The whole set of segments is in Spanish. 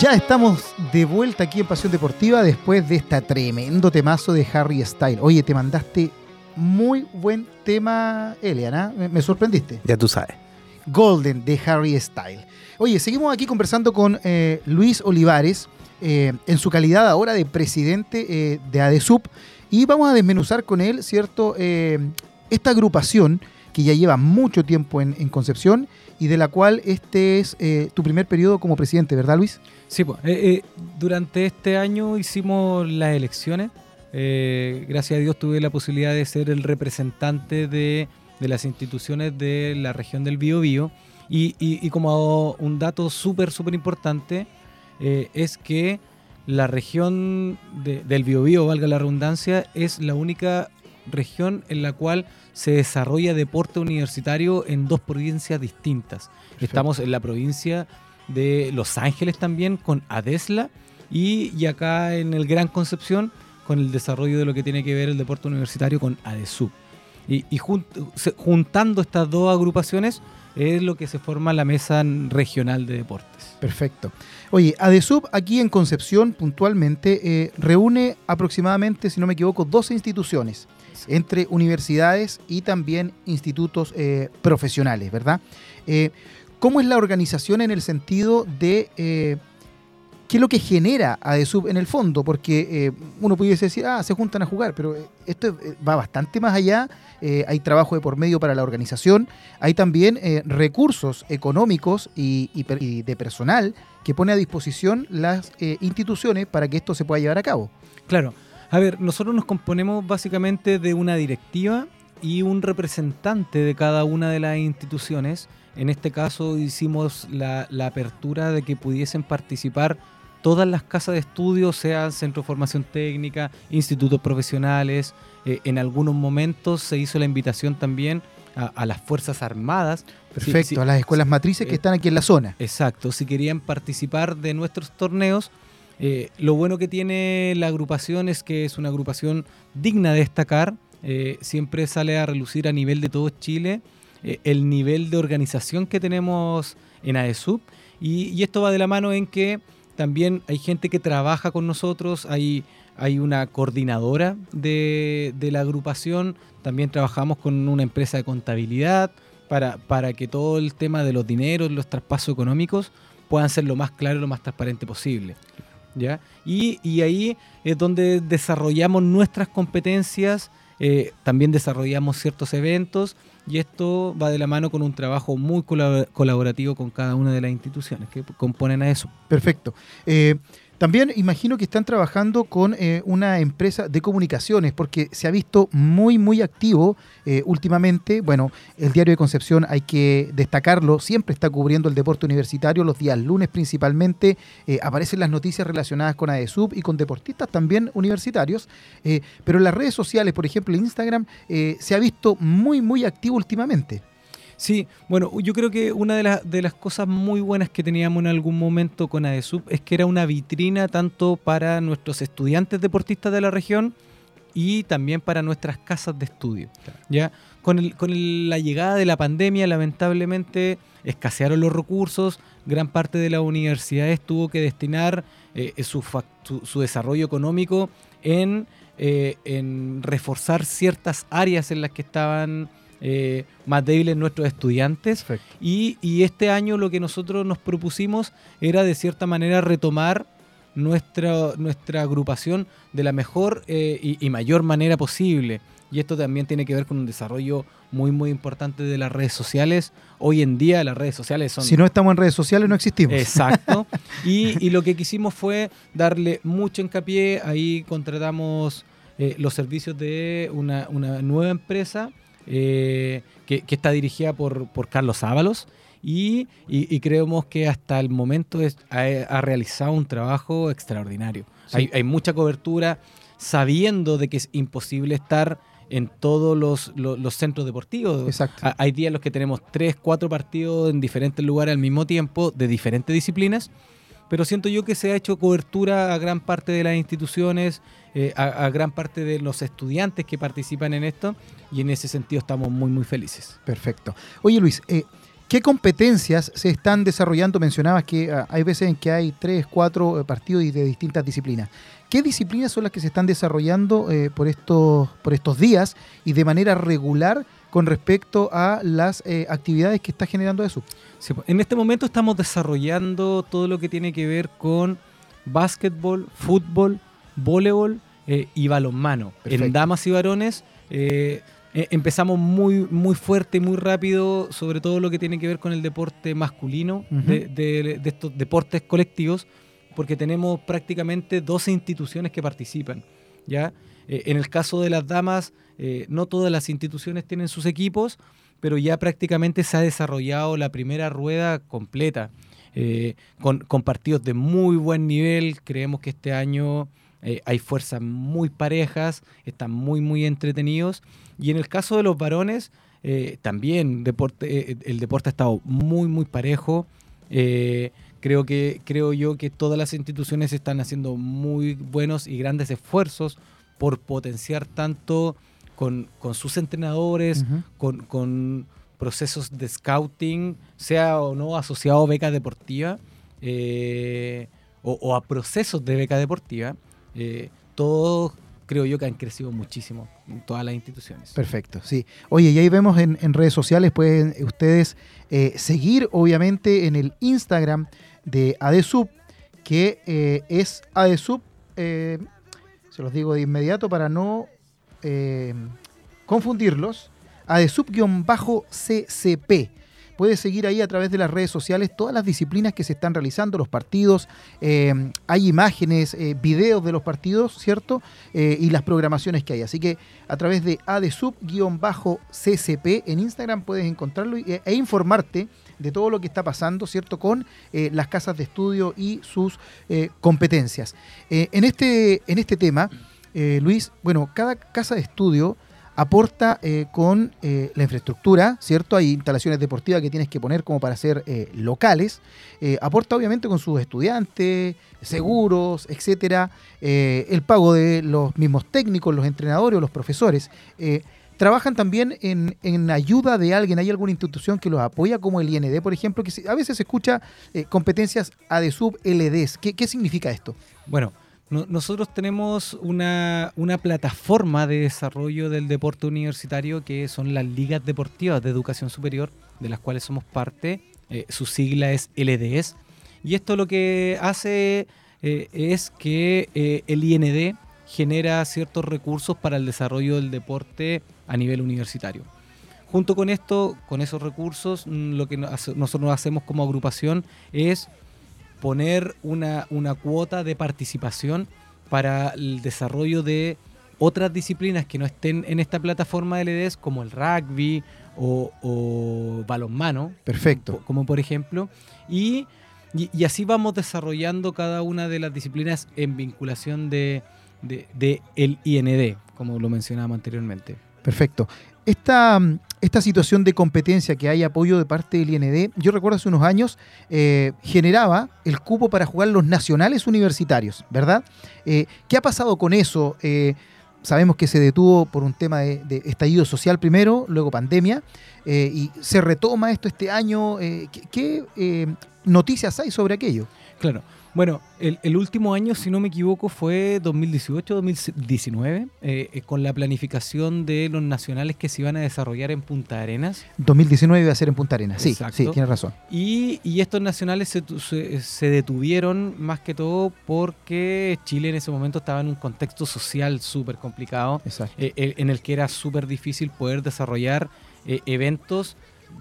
Ya estamos de vuelta aquí en Pasión Deportiva después de esta tremendo temazo de Harry Style. Oye, te mandaste muy buen tema, Eliana. Me, me sorprendiste. Ya tú sabes. Golden de Harry Style. Oye, seguimos aquí conversando con eh, Luis Olivares eh, en su calidad ahora de presidente eh, de ADESUP y vamos a desmenuzar con él, ¿cierto? Esta agrupación que ya lleva mucho tiempo en, en Concepción y de la cual este es eh, tu primer periodo como presidente, ¿verdad, Luis? Sí, pues, eh, eh, durante este año hicimos las elecciones. Gracias a Dios tuve la posibilidad de ser el representante de, de las instituciones de la región del Biobío. Y, y- como un dato súper, súper importante, es que la región de- del Biobío, valga la redundancia, es la única región en la cual se desarrolla deporte universitario en dos provincias distintas. Estamos en la provincia de Los Ángeles también con Adesla y, y acá en el Gran Concepción con el desarrollo de lo que tiene que ver el deporte universitario con ADESUB. Y, y jun- se- juntando estas dos agrupaciones es lo que se forma la mesa regional de deportes. Perfecto. Oye, ADESUB aquí en Concepción puntualmente eh, reúne aproximadamente, si no me equivoco, 12 instituciones entre universidades y también institutos eh, profesionales, ¿verdad? Eh, ¿Cómo es la organización en el sentido de eh, qué es lo que genera ADESUB en el fondo? Porque eh, uno pudiese decir, ah, se juntan a jugar, pero esto va bastante más allá. Hay trabajo de por medio para la organización, hay también recursos económicos y, y de personal que pone a disposición las instituciones para que esto se pueda llevar a cabo. Claro. A ver, nosotros nos componemos básicamente de una directiva y un representante de cada una de las instituciones. En este caso hicimos la, la apertura de que pudiesen participar todas las casas de estudio, sean centro de formación técnica, institutos profesionales. Eh, en algunos momentos se hizo la invitación también a, a las Fuerzas Armadas. Perfecto, a las escuelas matrices que Eh, están aquí en la zona. Exacto, si querían participar de nuestros torneos, eh, lo bueno que tiene la agrupación es que es una agrupación digna de destacar, eh, siempre sale a relucir a nivel de todo Chile eh, el nivel de organización que tenemos en AESUB y, esto va de la mano en que también hay gente que trabaja con nosotros, hay, hay una coordinadora de, de la agrupación, también trabajamos con una empresa de contabilidad para, para que todo el tema de los dineros, los traspasos económicos puedan ser lo más claro y lo más transparente posible. ¿Ya? Y, y ahí es donde desarrollamos nuestras competencias, eh, también desarrollamos ciertos eventos y esto va de la mano con un trabajo muy colab- colaborativo con cada una de las instituciones que componen a eso. Perfecto. Eh, también imagino que están trabajando con eh, una empresa de comunicaciones, porque se ha visto muy, muy activo eh, últimamente. Bueno, el Diario de Concepción, hay que destacarlo, siempre está cubriendo el deporte universitario, los días lunes principalmente. eh, aparecen las noticias relacionadas con AESUB y con deportistas también universitarios. eh, pero en las redes sociales, por ejemplo, Instagram, se ha visto muy, muy activo últimamente. Sí, bueno, yo creo que una de, las de las cosas muy buenas que teníamos en algún momento con ADESUB es que era una vitrina tanto para nuestros estudiantes deportistas de la región y también para nuestras casas de estudio. ¿ya? Con, el- con el- la llegada de la pandemia, lamentablemente, escasearon los recursos, gran parte de las universidades tuvo que destinar eh, su, fac- su- su desarrollo económico en, eh, en reforzar ciertas áreas en las que estaban eh, más débiles nuestros estudiantes. Y, y este año lo que nosotros nos propusimos era de cierta manera retomar nuestra, nuestra agrupación de la mejor eh, y, y mayor manera posible. Y esto también tiene que ver con un desarrollo muy, muy importante de las redes sociales. Hoy en día las redes sociales son... Si no estamos en redes sociales, no existimos. Exacto. Y, y lo que quisimos fue darle mucho hincapié. Ahí contratamos eh, los servicios de una, una nueva empresa eh, que, que está dirigida por, por Carlos Ábalos. Y, y- y creemos que hasta el momento es- ha, ha realizado un trabajo extraordinario. Sí. Hay, hay mucha cobertura, sabiendo de que es imposible estar en todos los, los- los centros deportivos. Exacto. Ha- Hay días en los que tenemos tres, cuatro partidos en diferentes lugares al mismo tiempo, de diferentes disciplinas, pero siento yo que se ha hecho cobertura a gran parte de las instituciones, eh, a, a gran parte de los estudiantes que participan en esto, y en ese sentido estamos muy, muy felices. Perfecto. Oye Luis, eh, ¿Qué competencias se están desarrollando? Mencionabas que ah, hay veces en que hay tres, cuatro eh, partidos de distintas disciplinas. ¿Qué disciplinas son las que se están desarrollando eh, por, estos, por estos días y de manera regular con respecto a las eh, actividades que está generando ESUP? Sí, pues, en este momento estamos desarrollando todo lo que tiene que ver con básquetbol, fútbol, voleibol y balonmano. En damas y varones eh, empezamos muy, muy fuerte y muy rápido sobre todo lo que tiene que ver con el deporte masculino, de, estos deportes colectivos, porque tenemos prácticamente 12 instituciones que participan. ¿ya? Eh, en el caso de las damas, eh, no todas las instituciones tienen sus equipos, pero ya prácticamente se ha desarrollado la primera rueda completa, con, con partidos de muy buen nivel. Creemos que este año eh, hay fuerzas muy parejas, están muy, muy entretenidos. Y en el caso de los varones, eh, también deporte, eh, el deporte ha estado muy, muy parejo. creo, que, creo yo que todas las instituciones están haciendo muy buenos y grandes esfuerzos por potenciar tanto con, sus entrenadores, con, procesos de scouting, sea o no asociado a beca deportiva, o, a procesos de beca deportiva, eh, todos creo yo que han crecido muchísimo en todas las instituciones. Perfecto, sí. Oye, y ahí vemos en, redes sociales, pueden ustedes eh, seguir obviamente en el Instagram de ADESUB, que eh, es ADESUB, se los digo de inmediato para no confundirlos, ADESUB-CCP puede seguir ahí a través de las redes sociales todas las disciplinas que se están realizando, los partidos, eh, hay imágenes, eh, videos de los partidos, ¿cierto? Eh, y las programaciones que hay. Así que a través de adesub-ccp en Instagram puedes encontrarlo e, informarte de todo lo que está pasando, ¿cierto? Con las casas de estudio y sus competencias. en, este, en este tema, Luis, bueno, cada casa de estudio aporta eh, con eh, la infraestructura, ¿cierto? Hay instalaciones deportivas que tienes que poner como para ser eh, locales. aporta obviamente con sus estudiantes, seguros, etcétera, el pago de los mismos técnicos, los entrenadores los profesores. trabajan también en, ayuda de alguien. ¿Hay alguna institución que los apoya, como el IND, por ejemplo? Que a veces se escucha competencias ADESUB LDs. ¿Qué, ¿Qué significa esto? Bueno, nosotros tenemos una, plataforma de desarrollo del deporte universitario que son las ligas deportivas de educación superior, de las cuales somos parte. Eh, su sigla es LDS. Y esto lo que hace eh, es que eh, el IND genera ciertos recursos para el desarrollo del deporte a nivel universitario. Junto con esto, con esos recursos, mm, lo que nosotros hacemos como agrupación es poner una, cuota de participación para el desarrollo de otras disciplinas que no estén en esta plataforma de LDS, como el rugby o, balonmano. Perfecto. Como por ejemplo. Y, así vamos desarrollando cada una de las disciplinas en vinculación de, de el IND, como lo mencionábamos anteriormente. Perfecto. Esta, esta situación de competencia que hay apoyo de parte del IND, yo recuerdo hace unos años, eh, generaba el cupo para jugar los nacionales universitarios, ¿verdad? Eh, ¿Qué ha pasado con eso? Eh, sabemos que se detuvo por un tema de, de estallido social primero, luego pandemia, y se retoma esto este año. ¿Qué, qué noticias hay sobre aquello? Claro. Bueno, el, último año, si no me equivoco, fue 2018-2019, eh, eh, con la planificación de los nacionales que se iban a desarrollar en Punta Arenas. 2019 iba a ser en Punta Arenas, sí, sí, tienes razón. Y, estos nacionales se, detuvieron más que todo porque Chile en ese momento estaba en un contexto social súper complicado, eh, en el que era súper difícil poder desarrollar eventos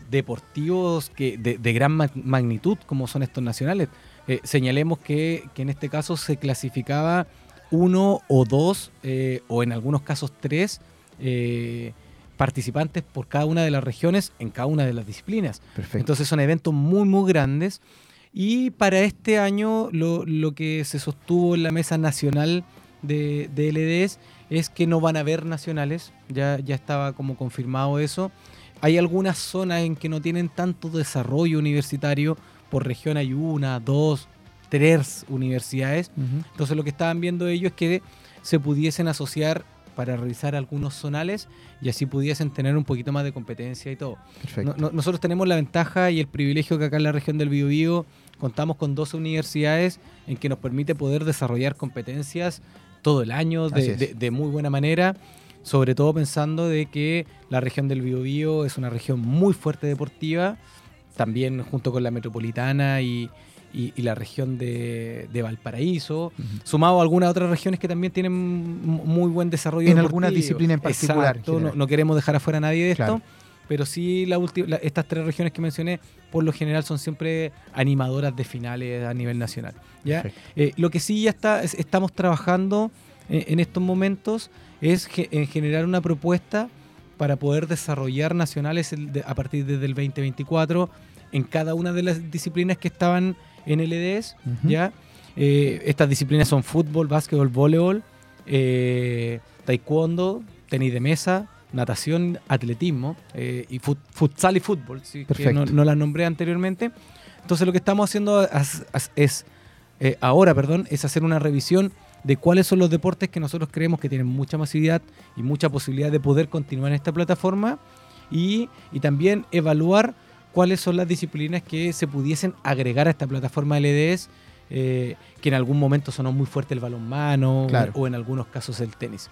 deportivos que de, de gran magnitud como son estos nacionales. Eh, señalemos que, en este caso se clasificaba uno o dos, eh, o en algunos casos tres, eh, participantes por cada una de las regiones en cada una de las disciplinas. Entonces son eventos muy, muy grandes. Y para este año lo, que se sostuvo en la mesa nacional de, de, LDS es que no van a haber nacionales, ya, ya estaba como confirmado eso. Hay algunas zonas en que no tienen tanto desarrollo universitario por región hay una, dos, tres universidades. Entonces lo que estaban viendo ellos es que se pudiesen asociar para realizar algunos zonales y así pudiesen tener un poquito más de competencia y todo. nosotros tenemos la ventaja y el privilegio que acá en la región del Biobío contamos con dos universidades en que nos permite poder desarrollar competencias todo el año de, muy buena manera, sobre todo pensando de que la región del Biobío es una región muy fuerte deportiva, también junto con la metropolitana y, la región de, Valparaíso, sumado a algunas otras regiones que también tienen muy buen desarrollo. En alguna disciplina en particular. no, queremos dejar afuera a nadie de esto, pero sí la estas tres regiones que mencioné, por lo general son siempre animadoras de finales a nivel nacional. ¿ya? Eh, lo que sí ya está, estamos trabajando en, estos momentos es en generar una propuesta para poder desarrollar nacionales a partir desde el 2024 en cada una de las disciplinas que estaban en el EDS. ¿ya? Eh, estas disciplinas son fútbol, básquetbol, voleibol, taekwondo, tenis de mesa, natación, atletismo eh, y futsal y fútbol, que no, no las nombré anteriormente. Entonces lo que estamos haciendo es, eh, ahora, perdón, es hacer una revisión de cuáles son los deportes que nosotros creemos que tienen mucha masividad y mucha posibilidad de poder continuar en esta plataforma y, también evaluar cuáles son las disciplinas que se pudiesen agregar a esta plataforma LDS, eh, que en algún momento sonó muy fuerte el balonmano o en algunos casos el tenis.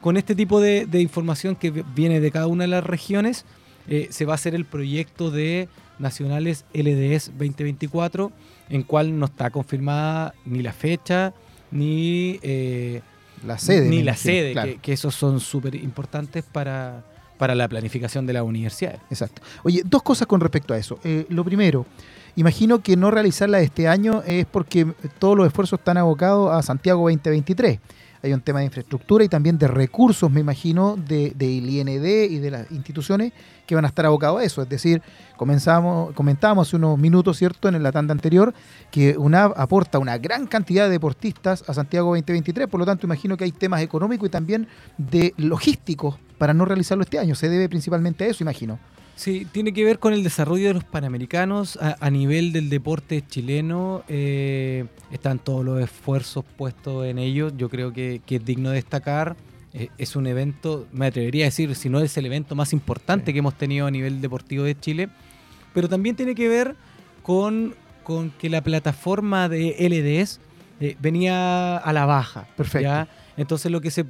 Con este tipo de, información que viene de cada una de las regiones, eh, se va a hacer el proyecto de Nacionales LDS 2024, en cual no está confirmada ni la fecha, ni eh, la sede. Ni la sede, que, esos son súper importantes para, para la planificación de la universidad. Exacto. Oye, dos cosas con respecto a eso. Eh, lo primero, imagino que no realizarla este año es porque todos los esfuerzos están abocados a Santiago 2023 hay un tema de infraestructura y también de recursos, me imagino, del de IND y de las instituciones que van a estar abocados a eso. Es decir, comenzamos, comentábamos hace unos minutos, ¿cierto?, en la tanda anterior, que UNAV aporta una gran cantidad de deportistas a Santiago 2023, por lo tanto, imagino que hay temas económicos y también de logísticos para no realizarlo este año. Se debe principalmente a eso, imagino. Sí, tiene que ver con el desarrollo de los panamericanos a, nivel del deporte chileno. Eh, están todos los esfuerzos puestos en ello. Yo creo que, es digno de destacar. Eh, es un evento, me atrevería a decir, si no es el evento más importante que hemos tenido a nivel deportivo de Chile. Pero también tiene que ver con, con que la plataforma de LDS eh, venía a la baja. Perfecto. Entonces lo que, se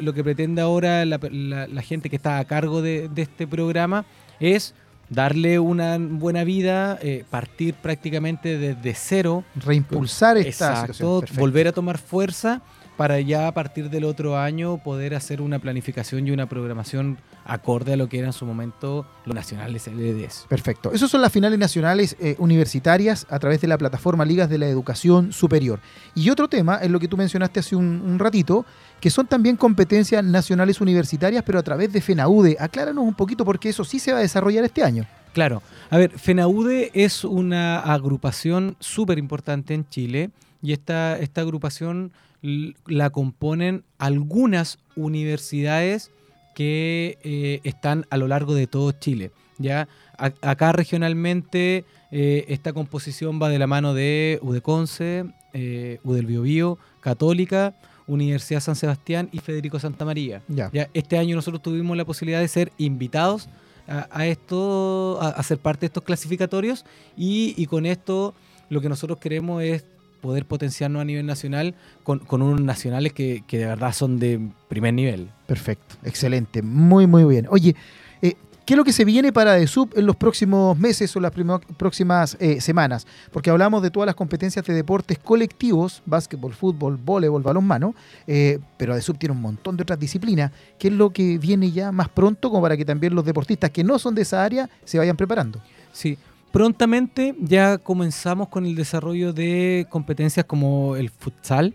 lo que pretende ahora la, gente que está a cargo de, de este programa es darle una buena vida, eh, partir prácticamente desde cero. Reimpulsar esta Exacto, volver a tomar fuerza para ya a partir del otro año poder hacer una planificación y una programación acorde a lo que eran en su momento los nacionales LDS. Perfecto. Esas son las finales nacionales eh, universitarias a través de la plataforma Ligas de la Educación Superior. Y otro tema es lo que tú mencionaste hace un, ratito, que son también competencias nacionales universitarias, pero a través de FENAUDE. Acláranos un poquito porque eso sí se va a desarrollar este año. Claro. A ver, FENAUDE es una agrupación súper importante en Chile y esta, esta agrupación la componen algunas universidades que eh, están a lo largo de todo Chile. ¿ya? acá regionalmente eh, esta composición va de la mano de UDECONCE, eh, UDEL Biobío, Católica, Universidad San Sebastián y Federico Santa María. Ya. Este año nosotros tuvimos la posibilidad de ser invitados a, esto, a, ser parte de estos clasificatorios y, y con esto lo que nosotros queremos es poder potenciarnos a nivel nacional con, unos nacionales que, de verdad son de primer nivel. Perfecto, excelente, muy, muy bien. Oye, eh, ¿qué es lo que se viene para DESUB en los próximos meses o las próximas eh, semanas? Porque hablamos de todas las competencias de deportes colectivos, básquetbol, fútbol, voleibol, balonmano, eh, pero DESUB tiene un montón de otras disciplinas. ¿Qué es lo que viene ya más pronto como para que también los deportistas que no son de esa área se vayan preparando? Sí, Prontamente ya comenzamos con el desarrollo de competencias como el futsal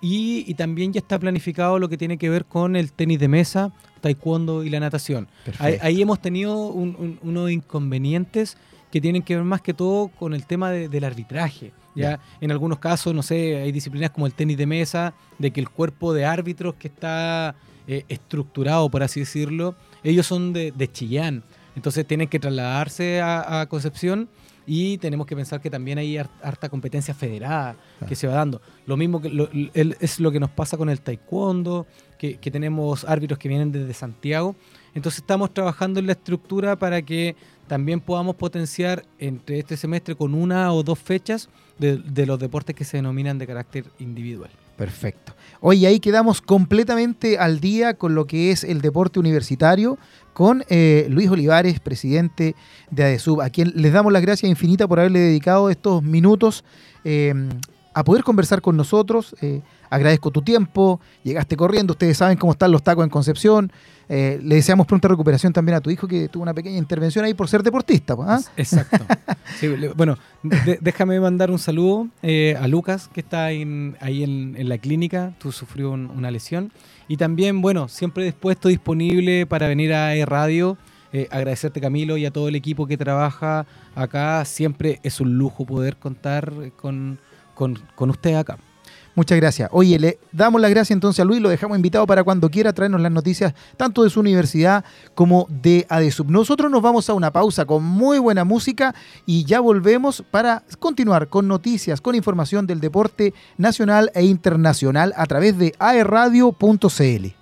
y, también ya está planificado lo que tiene que ver con el tenis de mesa, taekwondo y la natación. Ahí, hemos tenido unos inconvenientes que tienen que ver más que todo con el tema del arbitraje. Ya, en algunos casos, no sé, hay disciplinas como el tenis de mesa, de que el cuerpo de árbitros que está eh, estructurado, por así decirlo, ellos son de, de Chillán. Entonces tienen que trasladarse a, Concepción y tenemos que pensar que también hay harta competencia federada que se va dando. Lo mismo que es lo que nos pasa con el taekwondo, que, tenemos árbitros que vienen desde Santiago. Entonces estamos trabajando en la estructura para que también podamos potenciar entre este semestre con una o dos fechas de los deportes que se denominan de carácter individual. Perfecto. Hoy ahí quedamos completamente al día con lo que es el deporte universitario, con eh, Luis Olivares, presidente de ADESUB, a quien les damos las gracias infinitas por haberle dedicado estos minutos eh, a poder conversar con nosotros. Eh, agradezco tu tiempo, llegaste corriendo, ustedes saben cómo están los tacos en Concepción. Eh, le deseamos pronta recuperación también a tu hijo que tuvo una pequeña intervención ahí por ser deportista. ¿ah? Exacto. bueno, déjame mandar un saludo eh, a Lucas que está ahí en, la clínica, tú sufrió una lesión. Y también, bueno, siempre dispuesto, disponible para venir a e Radio. Eh, agradecerte Camilo y a todo el equipo que trabaja acá. Siempre es un lujo poder contar con, con, con usted acá. Muchas gracias. Oye, le damos las gracias entonces a Luis, lo dejamos invitado para cuando quiera traernos las noticias tanto de su universidad como de ADESUB. Nosotros nos vamos a una pausa con muy buena música y ya volvemos para continuar con noticias, con información del deporte nacional e internacional a través de aerradio.cl.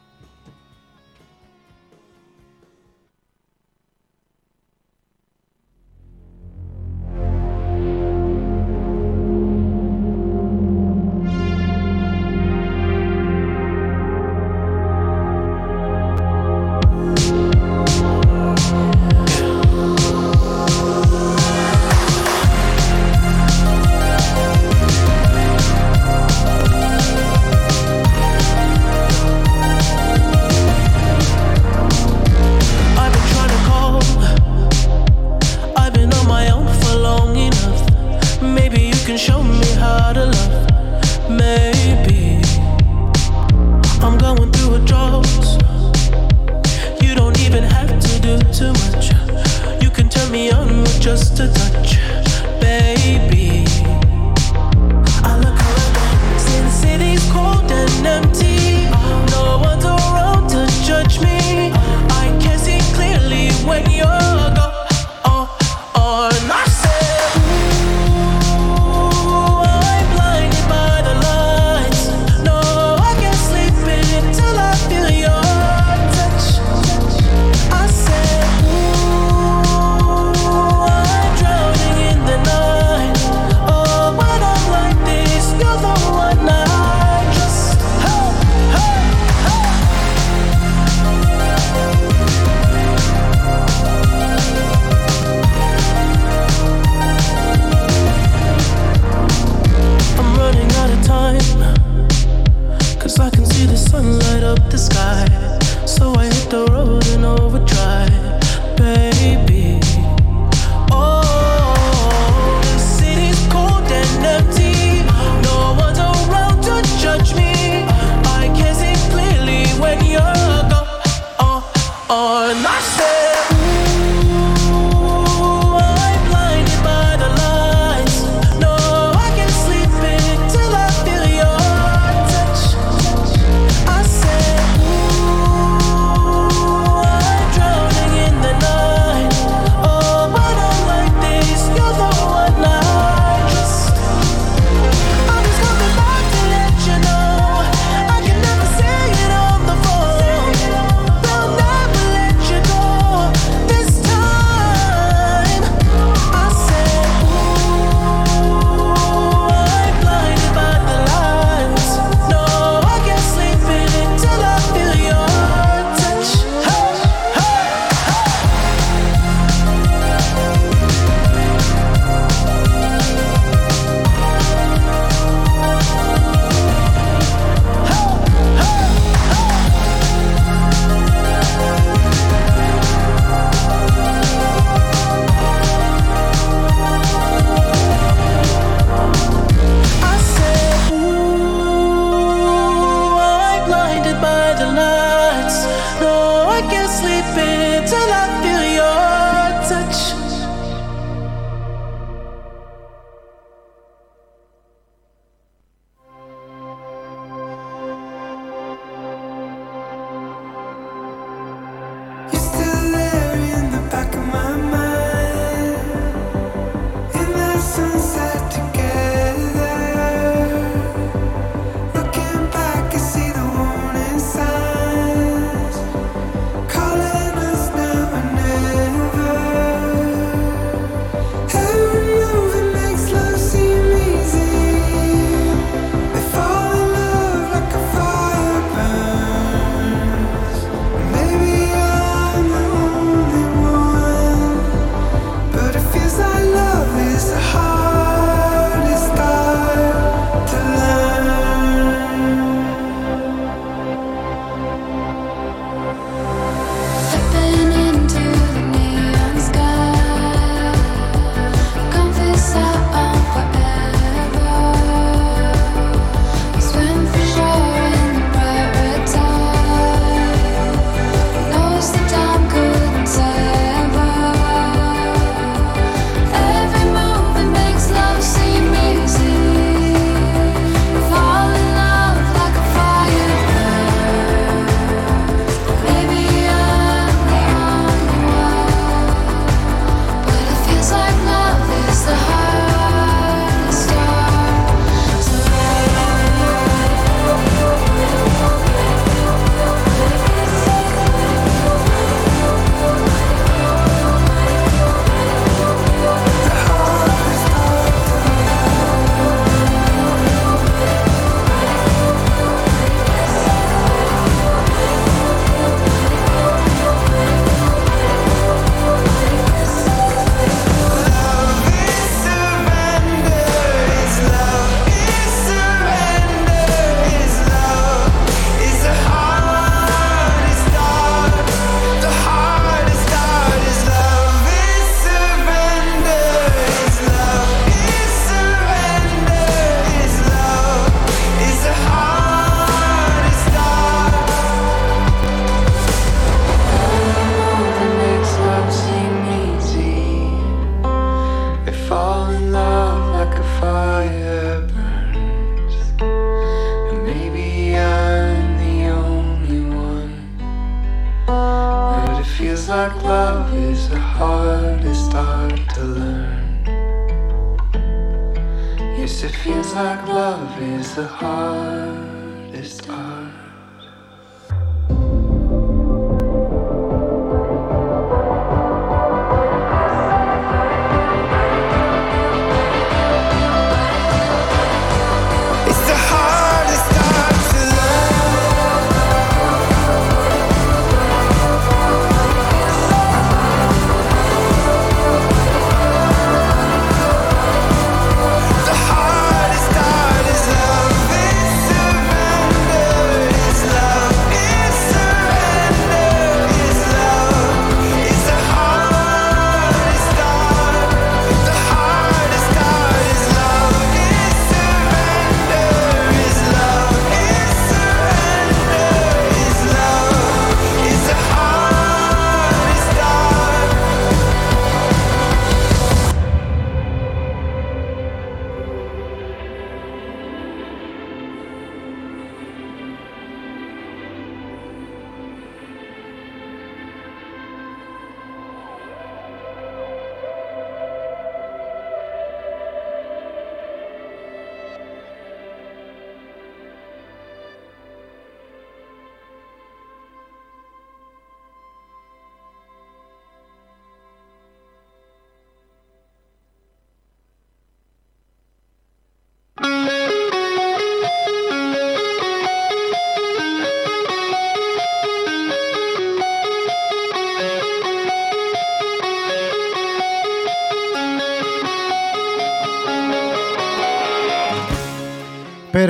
love is the hardest art.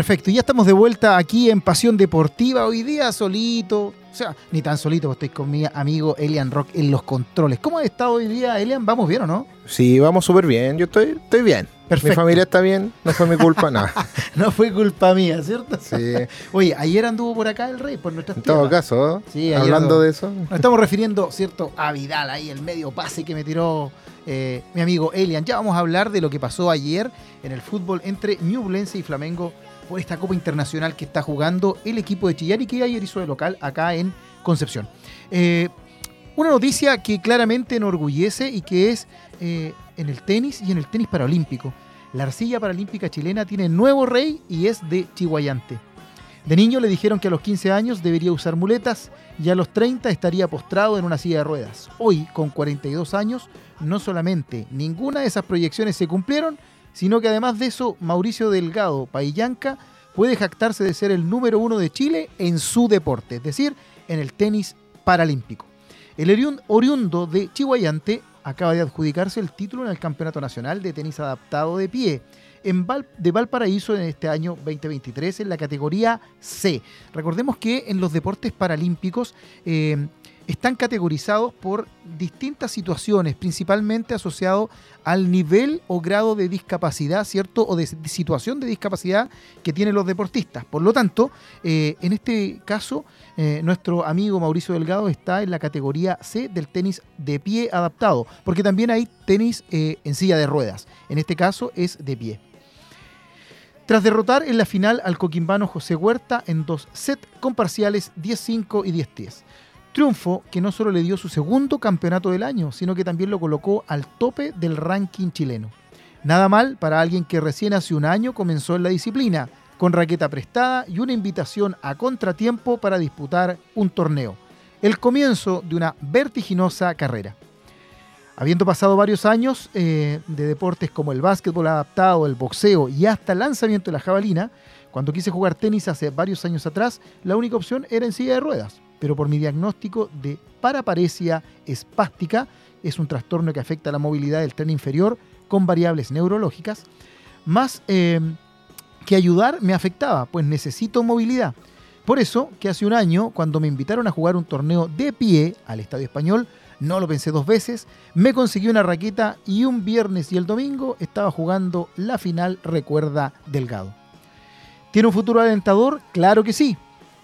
Perfecto, y ya estamos de vuelta aquí en Pasión Deportiva, hoy día solito, o sea, ni tan solito, porque estoy con mi amigo Elian Rock en los controles. ¿Cómo ha estado hoy día, Elian? ¿Vamos bien o no? Sí, vamos súper bien. Yo estoy, estoy bien. Perfecto. Mi familia está bien. No fue mi culpa, nada. No fue culpa mía, ¿cierto? Sí. Oye, ayer anduvo por acá el rey, por nuestras En todo caso, Sí, ayer hablando de eso. Nos estamos refiriendo, ¿cierto?, a Vidal, ahí el medio pase que me tiró eh, mi amigo Elian. Ya vamos a hablar de lo que pasó ayer en el fútbol entre Ñublense y Flamengo por esta Copa Internacional que está jugando el equipo de Chillán que ayer hizo de local acá en Concepción. Eh, una noticia que claramente enorgullece y que es eh, en el tenis y en el tenis paralímpico. La arcilla paralímpica chilena tiene nuevo rey y es de Chihuayante. De niño le dijeron que a los 15 años debería usar muletas y a los 30 estaría postrado en una silla de ruedas. Hoy, con 42 años, no solamente ninguna de esas proyecciones se cumplieron, sino que además de eso, Mauricio Delgado Paillanca puede jactarse de ser el número uno de Chile en su deporte, es decir, en el tenis paralímpico. El oriun- oriundo de Chihuayante acaba de adjudicarse el título en el Campeonato Nacional de Tenis Adaptado de Pie en de Valparaíso en este año 2023 en la categoría C. Recordemos que en los deportes paralímpicos eh, están categorizados por distintas situaciones, principalmente asociado al nivel o grado de discapacidad, ¿cierto? O de situación de discapacidad que tienen los deportistas. Por lo tanto, eh, en este caso, eh, nuestro amigo Mauricio Delgado está en la categoría C del tenis de pie adaptado, porque también hay tenis eh, en silla de ruedas. En este caso es de pie. Tras derrotar en la final al coquimbano José Huerta en dos sets con parciales 10-5 y 10-10. Triunfo que no solo le dio su segundo campeonato del año, sino que también lo colocó al tope del ranking chileno. Nada mal para alguien que recién hace un año comenzó en la disciplina, con raqueta prestada y una invitación a contratiempo para disputar un torneo. El comienzo de una vertiginosa carrera. Habiendo pasado varios años eh, de deportes como el básquetbol adaptado, el boxeo y hasta el lanzamiento de la jabalina, cuando quise jugar tenis hace varios años atrás, la única opción era en silla de ruedas. Pero por mi diagnóstico de paraparesia espástica, es un trastorno que afecta la movilidad del tren inferior con variables neurológicas, más eh, que ayudar me afectaba, pues necesito movilidad. Por eso que hace un año, cuando me invitaron a jugar un torneo de pie al Estadio Español, no lo pensé dos veces, me conseguí una raqueta y un viernes y el domingo estaba jugando la final, recuerda Delgado. ¿Tiene un futuro alentador? Claro que sí.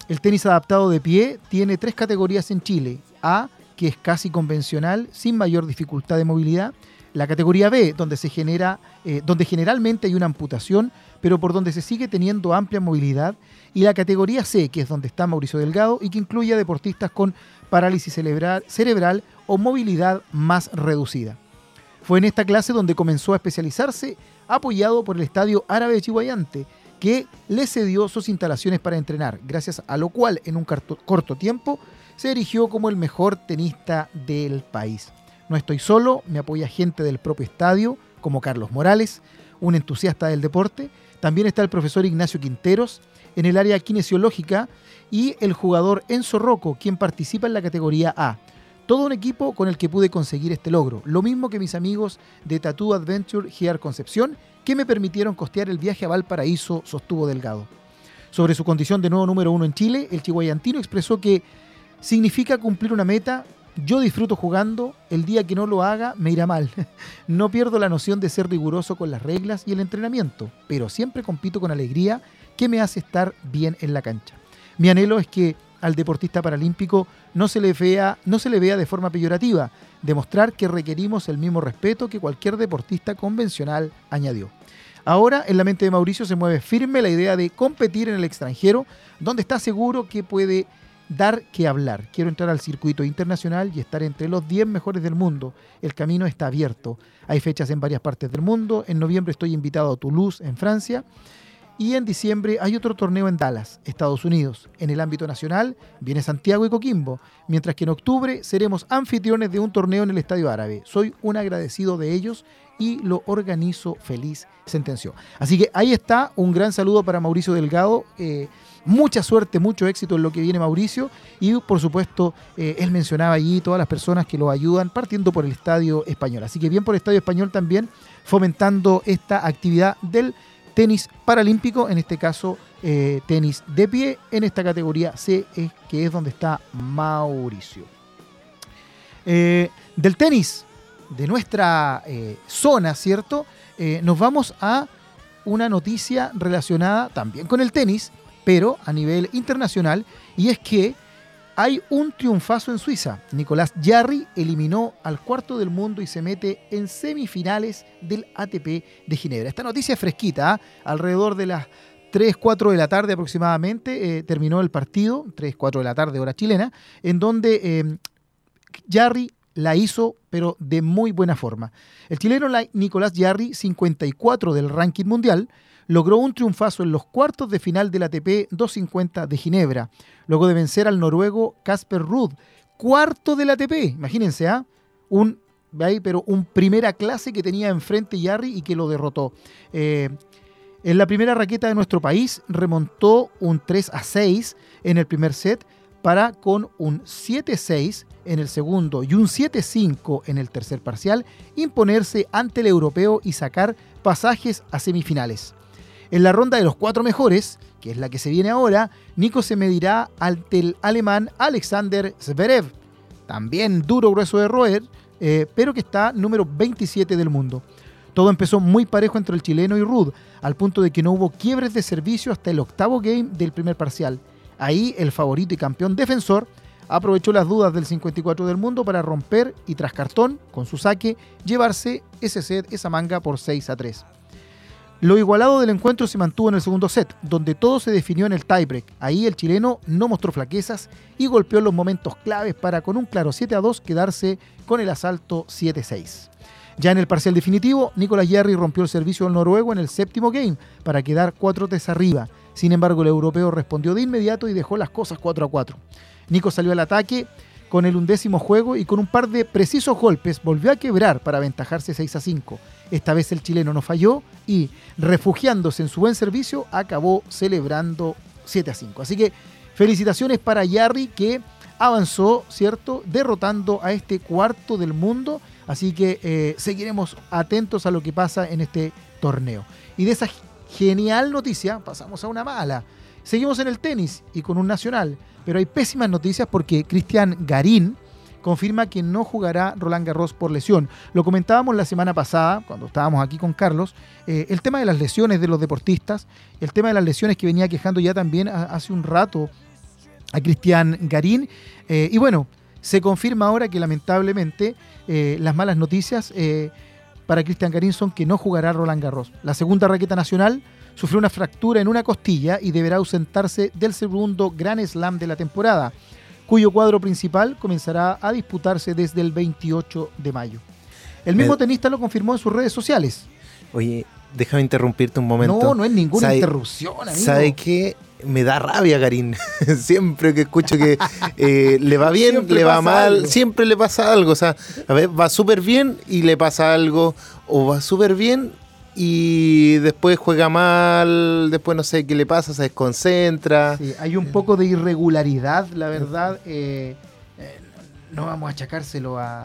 El tenis adaptado de pie tiene tres categorías en Chile. A, que es casi convencional, sin mayor dificultad de movilidad. La categoría B, donde, se genera, eh, donde generalmente hay una amputación, pero por donde se sigue teniendo amplia movilidad. Y la categoría C, que es donde está Mauricio Delgado y que incluye a deportistas con parálisis cerebral, o movilidad más reducida. Fue en esta clase donde comenzó a especializarse, apoyado por el Estadio Árabe de que le cedió sus instalaciones para entrenar, gracias a lo cual en un corto tiempo se erigió como el mejor tenista del país. No estoy solo, me apoya gente del propio estadio, como Carlos Morales, un entusiasta del deporte. También está el profesor Ignacio Quinteros en el área kinesiológica y el jugador Enzo Rocco, quien participa en la categoría A. Todo un equipo con el que pude conseguir este logro. Lo mismo que mis amigos de Tattoo Adventure Here Concepción, que me permitieron costear el viaje a Valparaíso, sostuvo Delgado. Sobre su condición de nuevo número uno en Chile, el chihuayantino expresó que significa cumplir una meta. Yo disfruto jugando, el día que no lo haga me irá mal. No pierdo la noción de ser riguroso con las reglas y el entrenamiento, pero siempre compito con alegría que me hace estar bien en la cancha. Mi anhelo es que al deportista paralímpico no se le vea, no se le vea de forma peyorativa, demostrar que requerimos el mismo respeto que cualquier deportista convencional, añadió. Ahora en la mente de Mauricio se mueve firme la idea de competir en el extranjero, donde está seguro que puede dar que hablar. Quiero entrar al circuito internacional y estar entre los 10 mejores del mundo. El camino está abierto. Hay fechas en varias partes del mundo. En noviembre estoy invitado a Toulouse, en Francia. Y en diciembre hay otro torneo en Dallas, Estados Unidos. En el ámbito nacional viene Santiago y Coquimbo, mientras que en octubre seremos anfitriones de un torneo en el Estadio Árabe. Soy un agradecido de ellos y lo organizo feliz, sentenció. Así que ahí está, un gran saludo para Mauricio Delgado. eh, mucha suerte, mucho éxito en lo que viene Mauricio. Y por supuesto, eh, él mencionaba allí todas las personas que lo ayudan, partiendo por el Estadio Español. Así que bien por el Estadio Español también, fomentando esta actividad del tenis paralímpico, en este caso eh, tenis de pie, en esta categoría C, que es donde está Mauricio. Eh, del tenis, de nuestra eh, zona, ¿cierto? Nos vamos a una noticia relacionada también con el tenis, pero a nivel internacional, y es que hay un triunfazo en Suiza. Nicolás Jarry eliminó al cuarto del mundo y se mete en semifinales del ATP de Ginebra. Esta noticia es fresquita, ¿ah? alrededor de las 3, 4 de la tarde aproximadamente eh, terminó el partido, 3, 4 de la tarde hora chilena, en donde eh, Jarry la hizo, pero de muy buena forma. El chileno Nicolás Jarry, 54 del ranking mundial, logró un triunfazo en los cuartos de final del ATP 250 de Ginebra, luego de vencer al noruego Casper Ruud, cuarto del ATP, imagínense, ¿ah? Un, ahí, pero un primera clase que tenía enfrente Jarry y que lo derrotó. Eh, en la primera raqueta de nuestro país remontó un 3 a 6 en el primer set para con un 7-6 en el segundo y un 7-5 en el tercer parcial imponerse ante el europeo y sacar pasajes a semifinales. En la ronda de los cuatro mejores, que es la que se viene ahora, Nico se medirá ante el alemán Alexander Zverev, también duro grueso de roer, eh, pero que está número 27 del mundo. Todo empezó muy parejo entre el chileno y Rud, al punto de que no hubo quiebres de servicio hasta el octavo game del primer parcial. Ahí el favorito y campeón defensor aprovechó las dudas del 54 del mundo para romper y tras cartón, con su saque, llevarse ese set, esa manga por 6 a 3. Lo igualado del encuentro se mantuvo en el segundo set, donde todo se definió en el tiebreak. Ahí el chileno no mostró flaquezas y golpeó los momentos claves para con un claro 7 a 2 quedarse con el asalto 7-6. Ya en el parcial definitivo, Nicolás Jarry rompió el servicio al noruego en el séptimo game para quedar 4 3 arriba. Sin embargo, el europeo respondió de inmediato y dejó las cosas 4 a 4. Nico salió al ataque con el undécimo juego y con un par de precisos golpes volvió a quebrar para aventajarse 6 a 5. Esta vez el chileno no falló y, refugiándose en su buen servicio, acabó celebrando 7 a 5. Así que felicitaciones para Jarry que avanzó, ¿cierto? Derrotando a este cuarto del mundo. Así que eh, seguiremos atentos a lo que pasa en este torneo. Y de esa genial noticia pasamos a una mala. Seguimos en el tenis y con un nacional, pero hay pésimas noticias porque Cristian Garín confirma que no jugará Roland Garros por lesión. Lo comentábamos la semana pasada, cuando estábamos aquí con Carlos, eh, el tema de las lesiones de los deportistas, el tema de las lesiones que venía quejando ya también hace un rato a Cristian Garín. eh, y bueno, se confirma ahora que lamentablemente eh, las malas noticias para Cristian Garín son que no jugará Roland Garros. La segunda raqueta nacional sufrió una fractura en una costilla y deberá ausentarse del segundo Gran Slam de la temporada. Cuyo cuadro principal comenzará a disputarse desde el 28 de mayo. El mismo Me- tenista lo confirmó en sus redes sociales. Oye, déjame interrumpirte un momento. No, no es ninguna ¿Sabe- interrupción, amigo. ¿Sabe qué? Me da rabia, Karim. siempre que escucho que eh, le va bien, Siempre le va mal, algo. siempre le pasa algo. O sea, a ver, va súper bien y le pasa algo. O va súper bien y después juega mal, después no sé qué le pasa, se desconcentra. Sí, hay un poco de irregularidad, la verdad. eh, eh, no vamos a achacárselo a,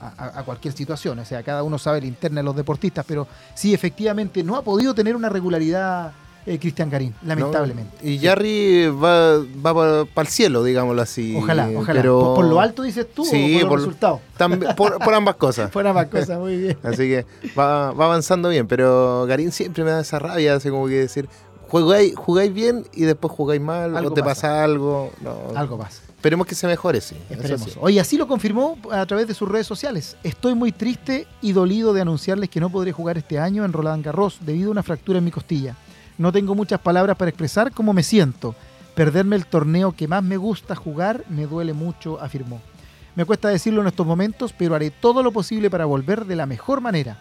a- a- cualquier situación. O sea, cada uno sabe la interna de los deportistas, pero sí, efectivamente, no ha podido tener una regularidad eh, Cristian Garín, lamentablemente. ¿no? Y Jarry va, va para el cielo, digámoslo así. Ojalá, ojalá. Pero ¿Por, por lo alto dices tú Sí, o por los por- resultados? también- por, por ambas cosas. Fuera más cosas, muy bien. Así que va, va avanzando bien, pero Garín siempre me da esa rabia, así como que decir, jugáis, jugáis bien y después jugáis mal, Algo o te pasa. pasa, algo. No. Algo más. Esperemos que se mejore, sí. Esperemos. sí. Oye, así lo confirmó a través de sus redes sociales. Estoy muy triste y dolido de anunciarles que no podré jugar este año en Roland Garros debido a una fractura en mi costilla. No tengo muchas palabras para expresar cómo me siento. Perderme el torneo que más me gusta jugar me duele mucho, afirmó. Me cuesta decirlo en estos momentos, pero haré todo lo posible para volver de la mejor manera.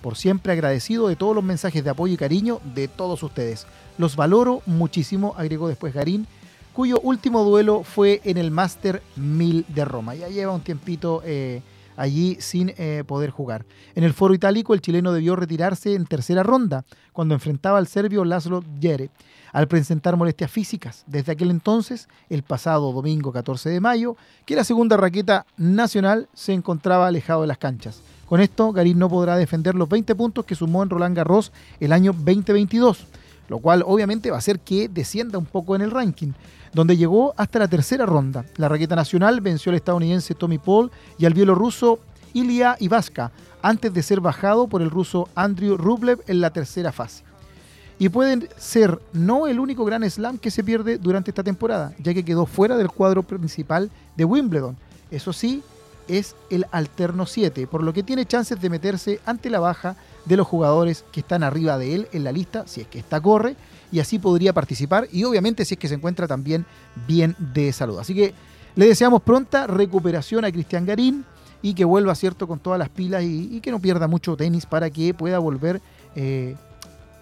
Por siempre agradecido de todos los mensajes de apoyo y cariño de todos ustedes. Los valoro muchísimo, agregó después Garín, cuyo último duelo fue en el Master 1000 de Roma. Ya lleva un tiempito eh, allí sin eh, poder jugar. En el foro itálico, el chileno debió retirarse en tercera ronda, cuando enfrentaba al serbio Laszlo Djere, al presentar molestias físicas. Desde aquel entonces, el pasado domingo 14 de mayo, que la segunda raqueta nacional se encontraba alejado de las canchas. Con esto, Garín no podrá defender los 20 puntos que sumó en Roland Garros el año 2022, lo cual obviamente va a hacer que descienda un poco en el ranking, donde llegó hasta la tercera ronda. La raqueta nacional venció al estadounidense Tommy Paul y al bielorruso Ilya Ivaska, antes de ser bajado por el ruso Andrew Rublev en la tercera fase. Y pueden ser no el único gran slam que se pierde durante esta temporada, ya que quedó fuera del cuadro principal de Wimbledon. Eso sí, es el alterno 7, por lo que tiene chances de meterse ante la baja de los jugadores que están arriba de él en la lista, si es que esta corre, y así podría participar, y obviamente si es que se encuentra también bien de salud. Así que le deseamos pronta recuperación a Cristian Garín y que vuelva, ¿cierto?, con todas las pilas y, que no pierda mucho tenis para que pueda volver eh,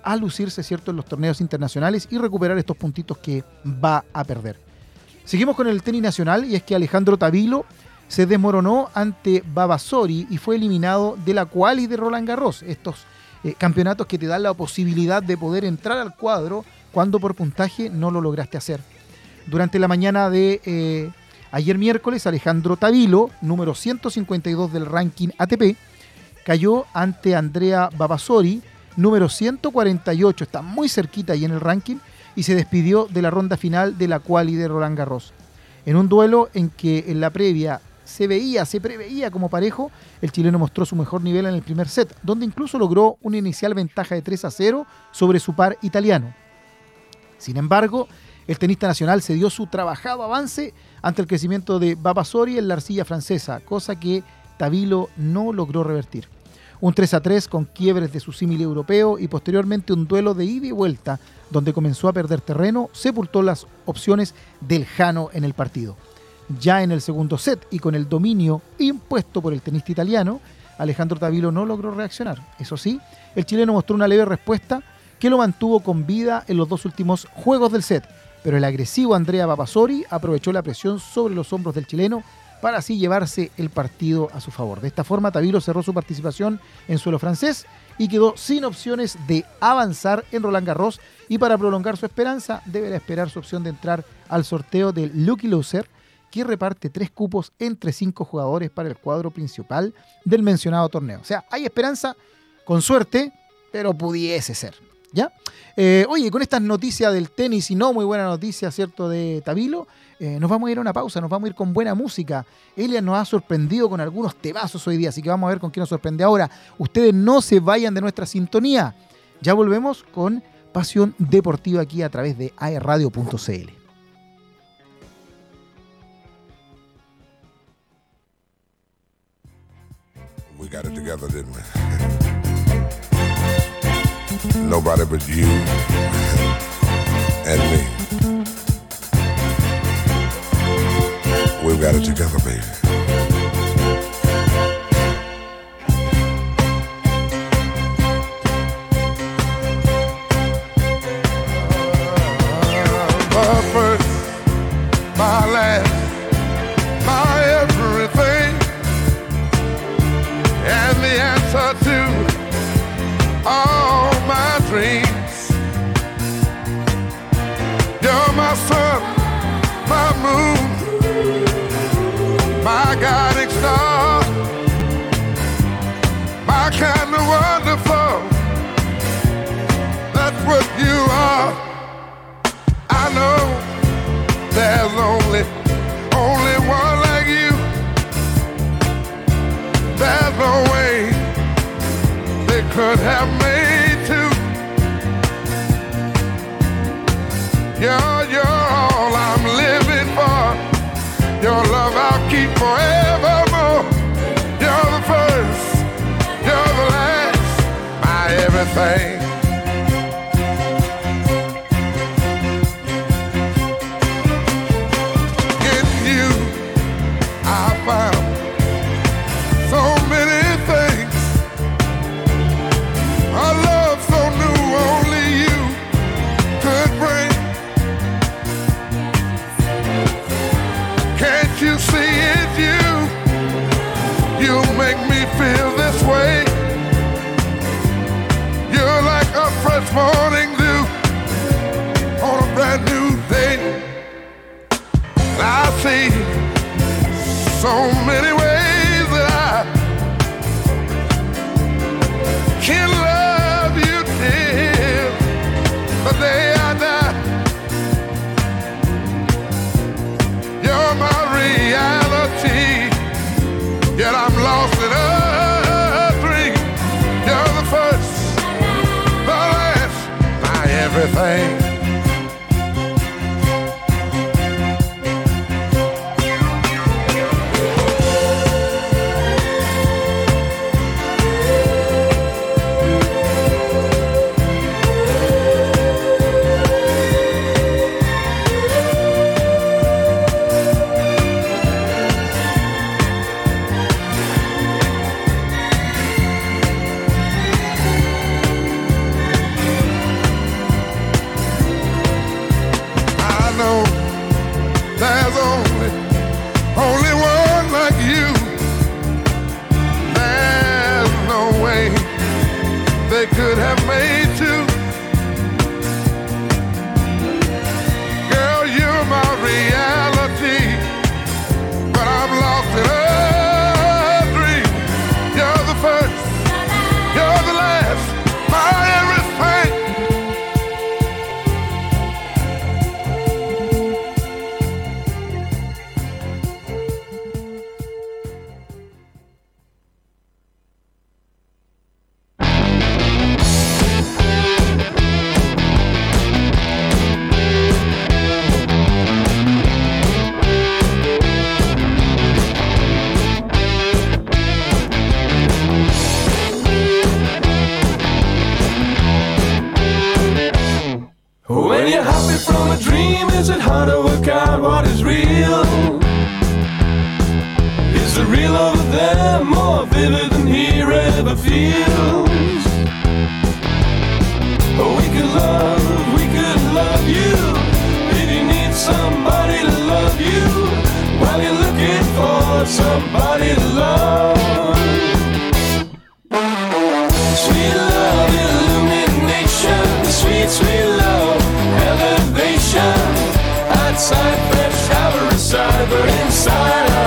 a lucirse, ¿cierto?, en los torneos internacionales y recuperar estos puntitos que va a perder. Seguimos con el tenis nacional y es que Alejandro Tavilo se desmoronó ante Babasori y fue eliminado de la quali de Roland Garros, estos eh, campeonatos que te dan la posibilidad de poder entrar al cuadro cuando por puntaje no lo lograste hacer. Durante la mañana de eh, ayer miércoles, Alejandro Tavilo, número 152 del ranking ATP, cayó ante Andrea Babasori, número 148, está muy cerquita ahí en el ranking, y se despidió de la ronda final de la quali de Roland Garros. En un duelo en que en la previa se veía, se preveía como parejo, el chileno mostró su mejor nivel en el primer set, donde incluso logró una inicial ventaja de 3 a 0 sobre su par italiano. Sin embargo, el tenista nacional se dio su trabajado avance ante el crecimiento de Babasori en la arcilla francesa, cosa que Tavilo no logró revertir. Un 3 a 3 con quiebres de su símil europeo y posteriormente un duelo de ida y vuelta donde comenzó a perder terreno, sepultó las opciones del Jano en el partido. Ya en el segundo set y con el dominio impuesto por el tenista italiano, Alejandro Tavilo no logró reaccionar. Eso sí, el chileno mostró una leve respuesta que lo mantuvo con vida en los dos últimos juegos del set, pero el agresivo Andrea Papasori aprovechó la presión sobre los hombros del chileno para así llevarse el partido a su favor. De esta forma, Tavilo cerró su participación en suelo francés y quedó sin opciones de avanzar en Roland Garros y para prolongar su esperanza deberá esperar su opción de entrar al sorteo del Lucky Loser que reparte tres cupos entre cinco jugadores para el cuadro principal del mencionado torneo. O sea, hay esperanza, con suerte, pero pudiese ser. ¿Ya? Eh, oye, con estas noticias del tenis y no muy buena noticia, ¿cierto?, de Tabilo, eh, nos vamos a ir a una pausa, nos vamos a ir con buena música. Elian nos ha sorprendido con algunos temazos hoy día, así que vamos a ver con qué nos sorprende ahora. Ustedes no se vayan de nuestra sintonía. Ya volvemos con Pasión Deportiva aquí a través de aerradio.cl. We got it together, didn't we? Nobody but you and me. We've got it together, baby. more vivid than he ever feels. We could love, we could love you. If you need somebody to love you, while well, you're looking for somebody to love. Sweet love, illumination, sweet, sweet love, elevation. Outside, fresh shower, inside, but inside,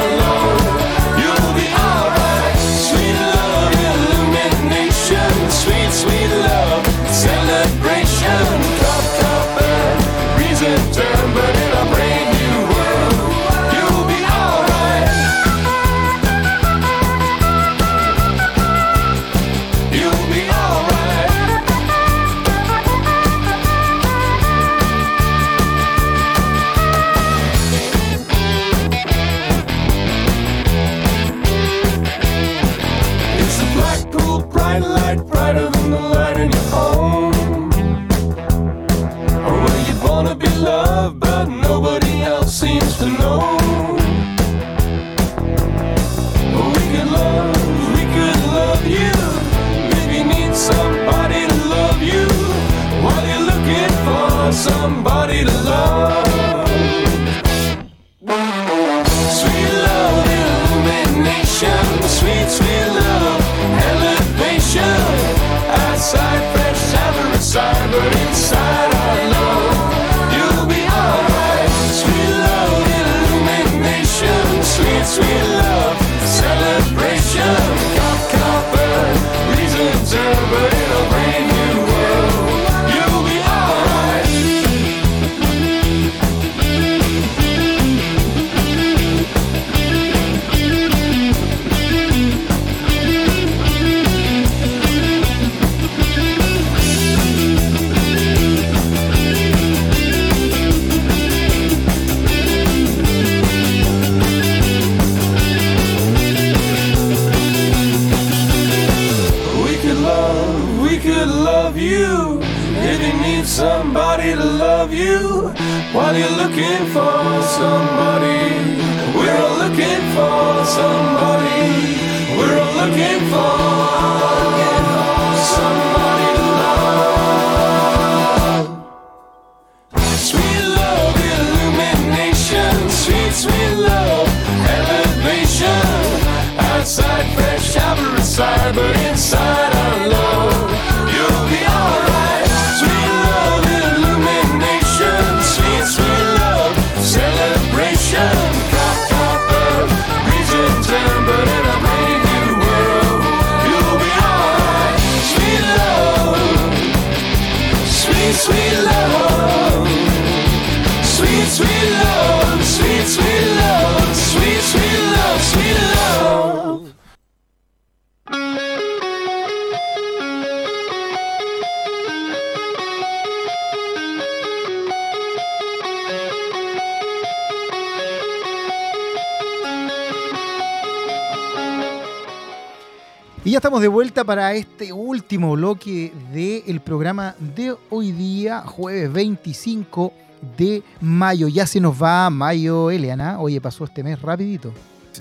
último bloque del programa de hoy día, jueves 25 de mayo. Ya se nos va mayo, Eliana. Oye, pasó este mes rapidito.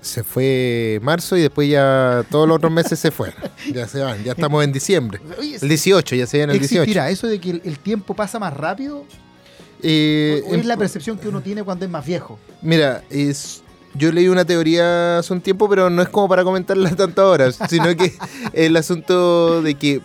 Se fue marzo y después ya todos los otros meses se fueron. Ya se van, ya estamos en diciembre. Oye, El 18, ya se viene el 18. ¿Existirá eso de que el, el tiempo pasa más rápido? Eh, ¿O es la percepción que uno tiene cuando es más viejo? Mira, es, yo leí una teoría hace un tiempo, pero no es como para comentarla tanto ahora, sino que el asunto de que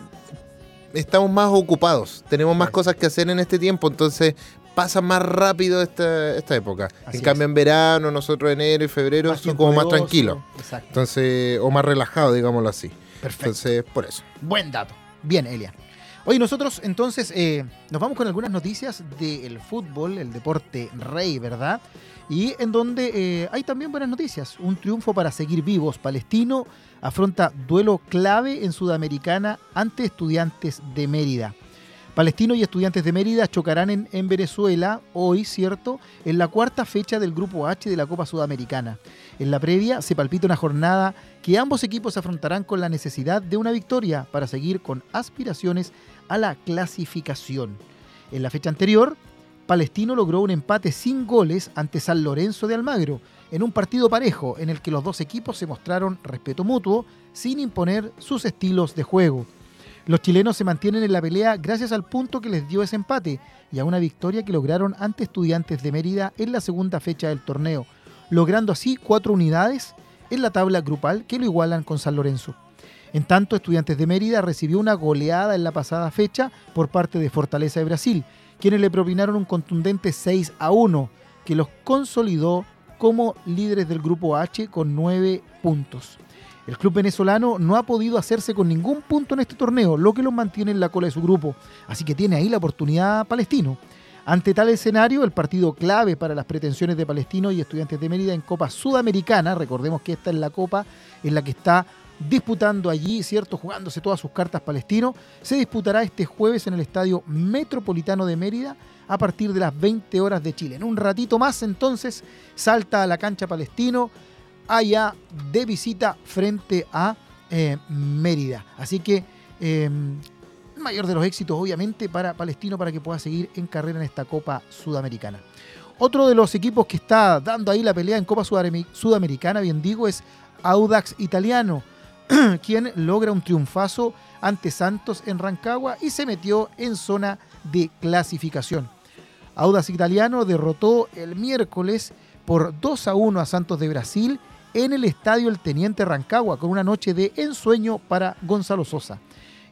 estamos más ocupados, tenemos más cosas que hacer en este tiempo, entonces pasa más rápido esta, esta época. Así en cambio, es. en verano, nosotros enero y febrero Más son como más tranquilos. Exacto. Entonces, o más relajados, digámoslo así. Perfecto. Entonces, por eso. Buen dato. Bien, Elia. Hoy nosotros entonces eh, nos vamos con algunas noticias del fútbol, el deporte rey, ¿verdad? Y en donde eh, hay también buenas noticias. Un triunfo para seguir vivos. Palestino afronta duelo clave en Sudamericana ante estudiantes de Mérida. Palestino y Estudiantes de Mérida chocarán en, en Venezuela hoy, ¿cierto? En la cuarta fecha del Grupo H de la Copa Sudamericana. En la previa se palpita una jornada que ambos equipos afrontarán con la necesidad de una victoria para seguir con aspiraciones a la clasificación. En la fecha anterior, Palestino logró un empate sin goles ante San Lorenzo de Almagro, en un partido parejo en el que los dos equipos se mostraron respeto mutuo sin imponer sus estilos de juego. Los chilenos se mantienen en la pelea gracias al punto que les dio ese empate y a una victoria que lograron ante estudiantes de Mérida en la segunda fecha del torneo, logrando así cuatro unidades en la tabla grupal que lo igualan con San Lorenzo. En tanto, Estudiantes de Mérida recibió una goleada en la pasada fecha por parte de Fortaleza de Brasil, quienes le propinaron un contundente 6 a 1, que los consolidó como líderes del grupo H con 9 puntos. El club venezolano no ha podido hacerse con ningún punto en este torneo, lo que los mantiene en la cola de su grupo, así que tiene ahí la oportunidad palestino. Ante tal escenario, el partido clave para las pretensiones de Palestino y Estudiantes de Mérida en Copa Sudamericana, recordemos que esta es la copa en la que está disputando allí, ¿cierto? Jugándose todas sus cartas Palestino, se disputará este jueves en el Estadio Metropolitano de Mérida a partir de las 20 horas de Chile. En un ratito más, entonces, salta a la cancha Palestino allá de visita frente a eh, Mérida. Así que el mayor de los éxitos, obviamente, para Palestino para que pueda seguir en carrera en esta Copa Sudamericana. Otro de los equipos que está dando ahí la pelea en Copa Sudame- Sudamericana, bien digo, es Audax Italiano, quien logra un triunfazo ante Santos en Rancagua y se metió en zona de clasificación. Audax Italiano derrotó el miércoles por 2 a 1 a Santos de Brasil en el estadio El Teniente Rancagua con una noche de ensueño para Gonzalo Sosa.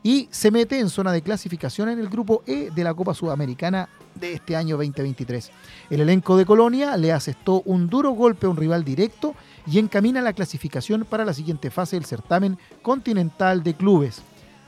Y se mete en zona de clasificación en el grupo E de la Copa Sudamericana de este año 2023. El elenco de Colonia le asestó un duro golpe a un rival directo y encamina la clasificación para la siguiente fase del certamen continental de clubes.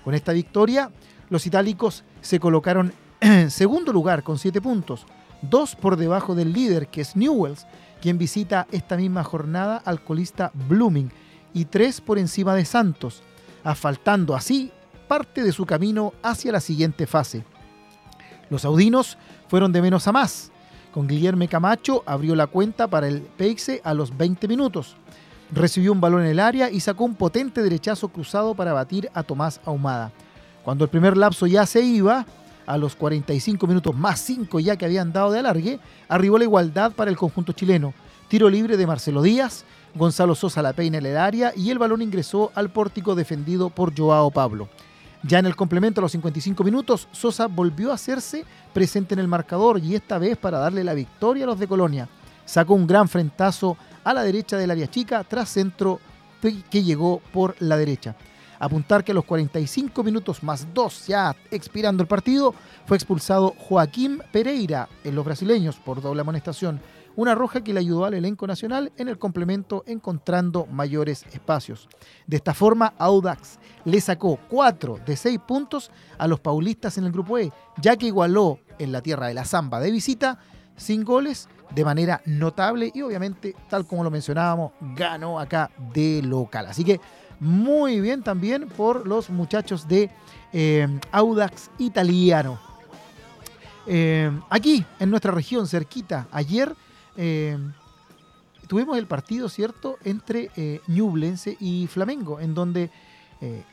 Con esta victoria, los itálicos se colocaron en segundo lugar con 7 puntos, dos por debajo del líder que es Newells, quien visita esta misma jornada al colista Blooming, y tres por encima de Santos, asfaltando así parte de su camino hacia la siguiente fase. Los audinos fueron de menos a más. Con Guillermo Camacho abrió la cuenta para el Peixe a los 20 minutos. Recibió un balón en el área y sacó un potente derechazo cruzado para batir a Tomás Ahumada. Cuando el primer lapso ya se iba, a los 45 minutos más 5 ya que habían dado de alargue, arribó la igualdad para el conjunto chileno. Tiro libre de Marcelo Díaz, Gonzalo Sosa la peina en el área y el balón ingresó al pórtico defendido por Joao Pablo. Ya en el complemento a los 55 minutos, Sosa volvió a hacerse presente en el marcador y esta vez para darle la victoria a los de Colonia. Sacó un gran frentazo a la derecha del área chica tras centro que llegó por la derecha. Apuntar que a los 45 minutos más 2, ya expirando el partido, fue expulsado Joaquín Pereira en los brasileños por doble amonestación. Una roja que le ayudó al elenco nacional en el complemento encontrando mayores espacios. De esta forma, Audax le sacó 4 de 6 puntos a los paulistas en el grupo E, ya que igualó en la tierra de la Zamba de visita sin goles de manera notable y obviamente, tal como lo mencionábamos, ganó acá de local. Así que muy bien también por los muchachos de eh, Audax Italiano. Eh, aquí, en nuestra región, cerquita, ayer eh, tuvimos el partido, ¿cierto?, entre eh, Ñublense y Flamengo, en donde eh,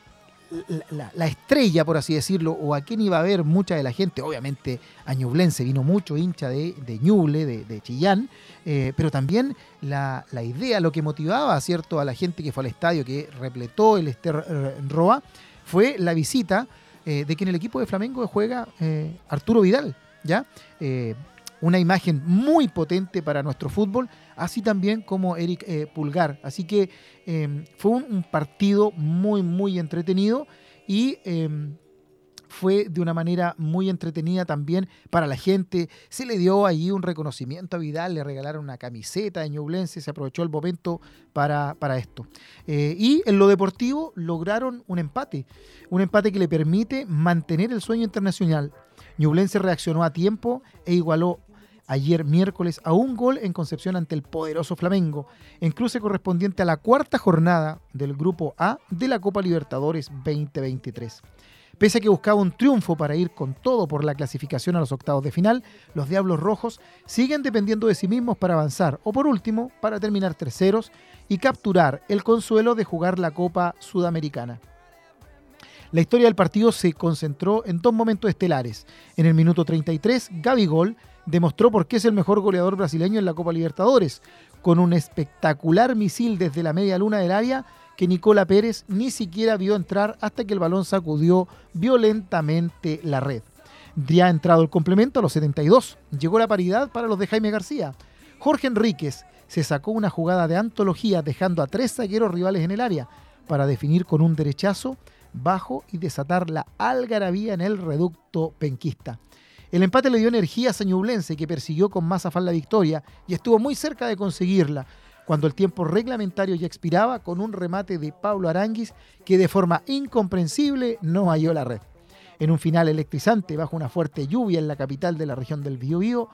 la, la- la estrella, por así decirlo, o a quien iba a ver mucha de la gente, obviamente a Ñublense vino mucho hincha de, de de, Chillán, eh, pero también la, idea, lo que motivaba, ¿cierto?, a la gente que fue al estadio, que repletó el Ester eh, Roa, fue la visita de que en el equipo de Flamengo juega Arturo Vidal, ¿ya? Una imagen muy potente para nuestro fútbol, así también como Eric eh, Pulgar. Así que eh, fue un, partido muy, muy entretenido y eh, fue de una manera muy entretenida también para la gente. Se le dio allí un reconocimiento a Vidal, le regalaron una camiseta de Ñublense, se aprovechó el momento para, para esto. Eh, y en lo deportivo lograron un empate, un empate que le permite mantener el sueño internacional. Ñublense reaccionó a tiempo e igualó ayer miércoles a un gol en Concepción ante el poderoso Flamengo, en cruce correspondiente a la cuarta jornada del Grupo A de la Copa Libertadores 2023. Pese a que buscaba un triunfo para ir con todo por la clasificación a los octavos de final, los Diablos Rojos siguen dependiendo de sí mismos para avanzar o por último para terminar terceros y capturar el consuelo de jugar la Copa Sudamericana. La historia del partido se concentró en dos momentos estelares. En el minuto 33, Gabigol demostró por qué es el mejor goleador brasileño en la Copa Libertadores, con un espectacular misil desde la media luna del área que Nicola Pérez ni siquiera vio entrar hasta que el balón sacudió violentamente la red. Ya entrado el complemento a los 72, llegó la paridad para los de Jaime García. Jorge Enríquez se sacó una jugada de antología dejando a tres zagueros rivales en el área para definir con un derechazo bajo y desatar la algarabía en el reducto penquista. El empate le dio energía a Sañublense, que persiguió con más afán la victoria y estuvo muy cerca de conseguirla, cuando el tiempo reglamentario ya expiraba con un remate de Pablo Aranguis que de forma incomprensible no halló la red. En un final electrizante bajo una fuerte lluvia en la capital de la región del Biobío,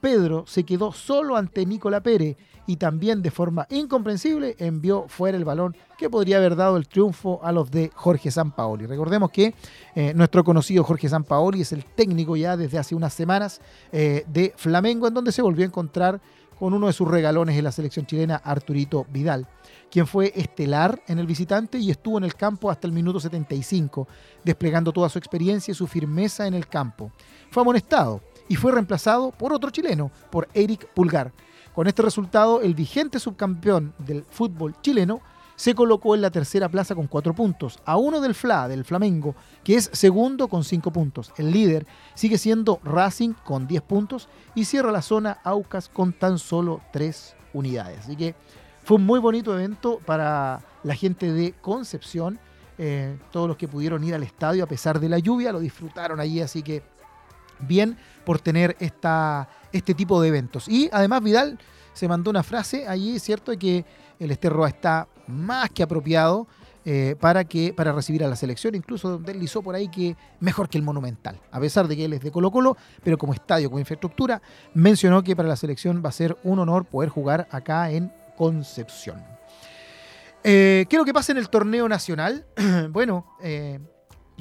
Pedro se quedó solo ante Nicola Pérez y también de forma incomprensible envió fuera el balón que podría haber dado el triunfo a los de Jorge Sampaoli. Recordemos que eh, nuestro conocido Jorge Sampaoli es el técnico ya desde hace unas semanas eh, de Flamengo, en donde se volvió a encontrar con uno de sus regalones en la selección chilena, Arturito Vidal, quien fue estelar en el visitante y estuvo en el campo hasta el minuto 75, desplegando toda su experiencia y su firmeza en el campo. Fue amonestado y fue reemplazado por otro chileno, por Eric Pulgar. Con este resultado, el vigente subcampeón del fútbol chileno se colocó en la tercera plaza con cuatro puntos, a uno del FLA, del Flamengo, que es segundo con cinco puntos. El líder sigue siendo Racing con 10 puntos y cierra la zona Aucas con tan solo tres unidades. Así que fue un muy bonito evento para la gente de Concepción. Eh, todos los que pudieron ir al estadio a pesar de la lluvia lo disfrutaron allí, así que bien por tener esta, este tipo de eventos. Y además Vidal se mandó una frase allí, ¿cierto? De que el Esterroa está más que apropiado eh, para, que, para recibir a la selección. Incluso deslizó por ahí que mejor que el Monumental. A pesar de que él es de Colo Colo, pero como estadio, como infraestructura, mencionó que para la selección va a ser un honor poder jugar acá en Concepción. Eh, ¿Qué es lo que pasa en el torneo nacional? bueno, eh,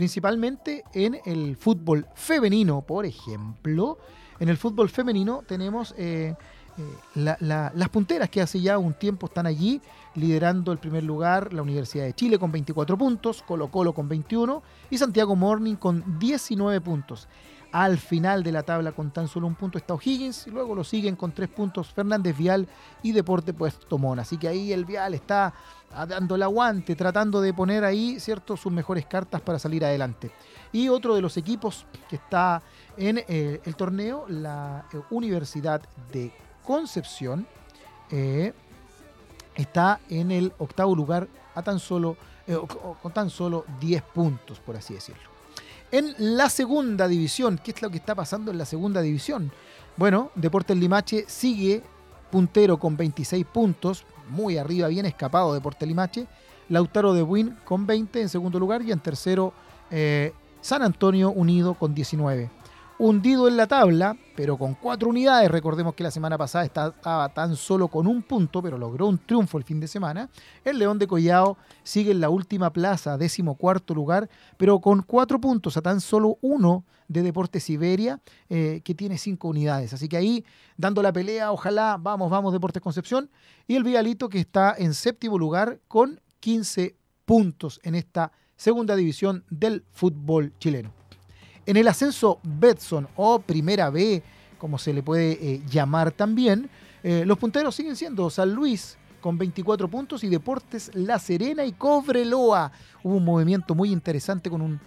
principalmente en el fútbol femenino, por ejemplo. En el fútbol femenino tenemos eh, eh, la- la- las punteras que hace ya un tiempo están allí, liderando el primer lugar la Universidad de Chile con 24 puntos, Colo Colo con 21 y Santiago Morning con 19 puntos. al final de la tabla con tan solo un punto está O'Higgins y luego lo siguen con tres puntos Fernández Vial y Deporte Puesto Montt. Así que ahí el Vial está dando el aguante, tratando de poner ahí cierto, sus mejores cartas para salir adelante. Y otro de los equipos que está en eh, el torneo, la eh, Universidad de Concepción, eh, está en el octavo lugar a tan solo, con tan solo 10 puntos, por así decirlo. En la segunda división, ¿qué es lo que está pasando en la segunda división? Bueno, Deportes Limache sigue puntero con 26 puntos, muy arriba, bien escapado Deportes Limache. Lautaro de Buin con 20 en segundo lugar y en tercero eh, San Antonio Unido con 19 hundido en la tabla, pero con cuatro unidades. Recordemos que la semana pasada estaba tan solo con un punto, pero logró un triunfo el fin de semana. El León de Collao sigue en la última plaza, décimo cuarto lugar, pero con cuatro puntos a tan solo uno de Deportes Siberia, eh, que tiene cinco unidades. Así que ahí, dando la pelea, ojalá, vamos, vamos, Deportes Concepción. Y el Vialito, que está en séptimo lugar con 15 puntos en esta segunda división del fútbol chileno. En el ascenso Betson o Primera B, como se le puede eh, llamar también, eh, los punteros siguen siendo San Luis con 24 puntos y Deportes La Serena y Cobreloa. Hubo un movimiento muy interesante con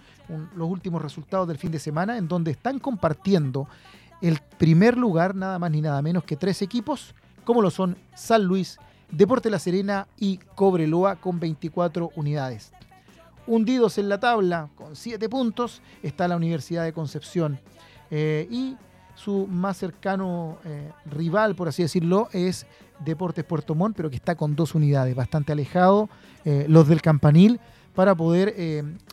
los últimos resultados del fin de semana en donde están compartiendo el primer lugar nada más ni nada menos que tres equipos, como lo son San Luis, Deportes La Serena y Cobreloa con 24 unidades hundidos en la tabla con 7 puntos está la Universidad de Concepción. Eh, y su más cercano eh, rival, por así decirlo, es Deportes Puerto Montt, pero que está con dos unidades, bastante alejado, eh, los del Campanil, para poder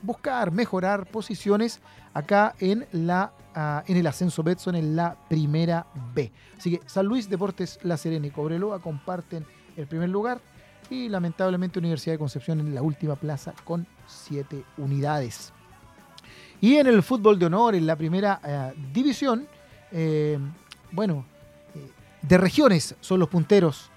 buscar, mejorar posiciones acá en, la, ah, en el ascenso Betson en la primera B. Así que San Luis, Deportes La Serena y Cobreloa comparten el primer lugar y lamentablemente Universidad de Concepción en la última plaza con 7 unidades. Y en el fútbol de honor, en la primera eh, división, eh, bueno, eh, de regiones son los punteros.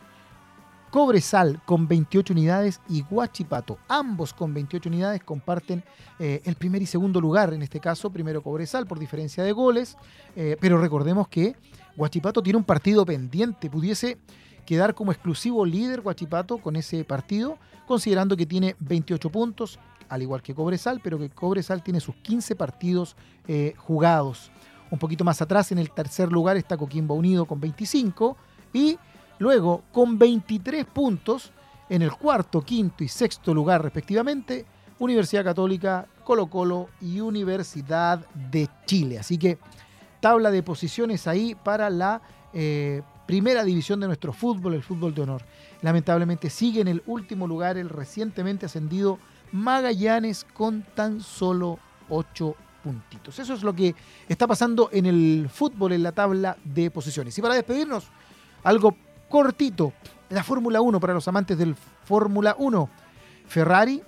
Cobresal con 28 unidades y Guachipato, ambos con 28 unidades, comparten el primer y segundo lugar. En este caso, primero Cobresal por diferencia de goles, pero recordemos que Guachipato tiene un partido pendiente, pudiese quedar como exclusivo líder Guachipato con ese partido, considerando que tiene 28 puntos, al igual que Cobresal, pero que Cobresal tiene sus 15 partidos eh, jugados. Un poquito más atrás, en el tercer lugar, está Coquimbo Unido con 25 y luego con 23 puntos en el cuarto, quinto y sexto lugar respectivamente, Universidad Católica, Colo Colo y Universidad de Chile. Así que tabla de posiciones ahí para la eh, primera división de nuestro fútbol, el fútbol de honor. Lamentablemente sigue en el último lugar el recientemente ascendido Magallanes con tan solo 8 puntitos. Eso es lo que está pasando en el fútbol en la tabla de posiciones. Y para despedirnos, algo cortito, la Fórmula 1 para los amantes del Fórmula 1. Ferrari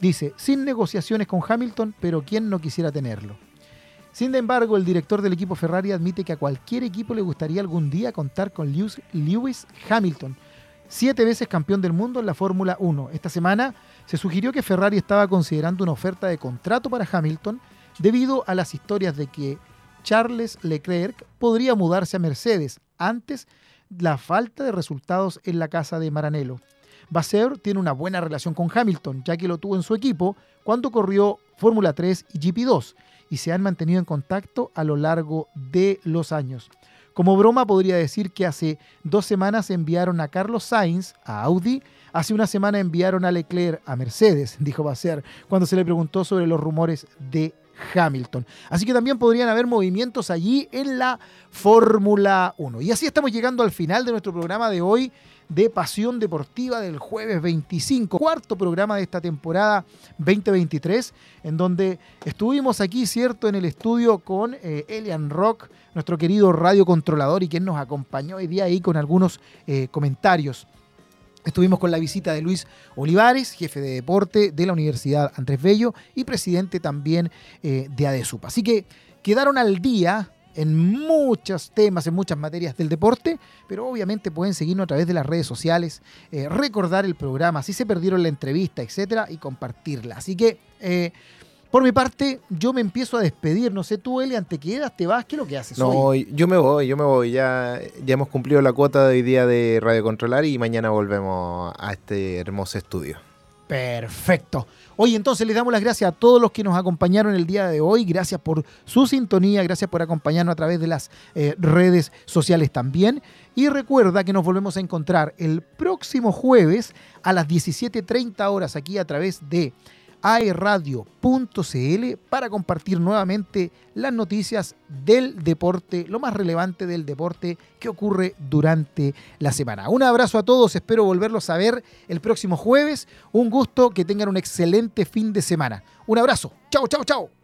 dice, sin negociaciones con Hamilton, pero ¿quién no quisiera tenerlo? Sin embargo, el director del equipo Ferrari admite que a cualquier equipo le gustaría algún día contar con Lewis, Hamilton, siete veces campeón del mundo en la Fórmula 1. Esta semana se sugirió que Ferrari estaba considerando una oferta de contrato para Hamilton debido a las historias de que Charles Leclerc podría mudarse a Mercedes antes la falta de resultados en la casa de Maranello. Vasseur tiene una buena relación con Hamilton, ya que lo tuvo en su equipo cuando corrió Fórmula 3 y GP2 y se han mantenido en contacto a lo largo de los años. Como broma podría decir que hace dos semanas enviaron a Carlos Sainz a Audi, hace una semana enviaron a Leclerc a Mercedes, dijo Basser, cuando se le preguntó sobre los rumores de Hamilton. Así que también podrían haber movimientos allí en la Fórmula 1. Y así estamos llegando al final de nuestro programa de hoy de Pasión Deportiva del jueves 25, cuarto programa de esta temporada 2023, en donde estuvimos aquí, ¿cierto?, en el estudio con eh, Elian Rock, nuestro querido radiocontrolador y quien nos acompañó hoy día ahí con algunos eh, comentarios. Estuvimos con la visita de Luis Olivares, jefe de deporte de la Universidad Andrés Bello y presidente también eh, de ADESUP. Así que quedaron al día en muchos temas, en muchas materias del deporte, pero obviamente pueden seguirnos a través de las redes sociales, eh, recordar el programa, si se perdieron la entrevista, etcétera, y compartirla. Así que, eh, Por mi parte, yo me empiezo a despedir. No sé, tú, Elian, ¿te quedas? ¿Te vas? ¿Qué es lo que haces No, hoy? yo me voy, yo me voy. Ya, ya hemos cumplido la cuota de hoy día de Radio Controlar y mañana volvemos a este hermoso estudio. Perfecto. Oye, entonces les damos las gracias a todos los que nos acompañaron el día de hoy. Gracias por su sintonía, gracias por acompañarnos a través de las eh, redes sociales también. Y recuerda que nos volvemos a encontrar el próximo jueves a las 17.30 horas aquí a través de aerradio.cl para compartir nuevamente las noticias del deporte, lo más relevante del deporte que ocurre durante la semana. Un abrazo a todos, espero volverlos a ver el próximo jueves. Un gusto, que tengan un excelente fin de semana. Un abrazo. Chao, chao, chao.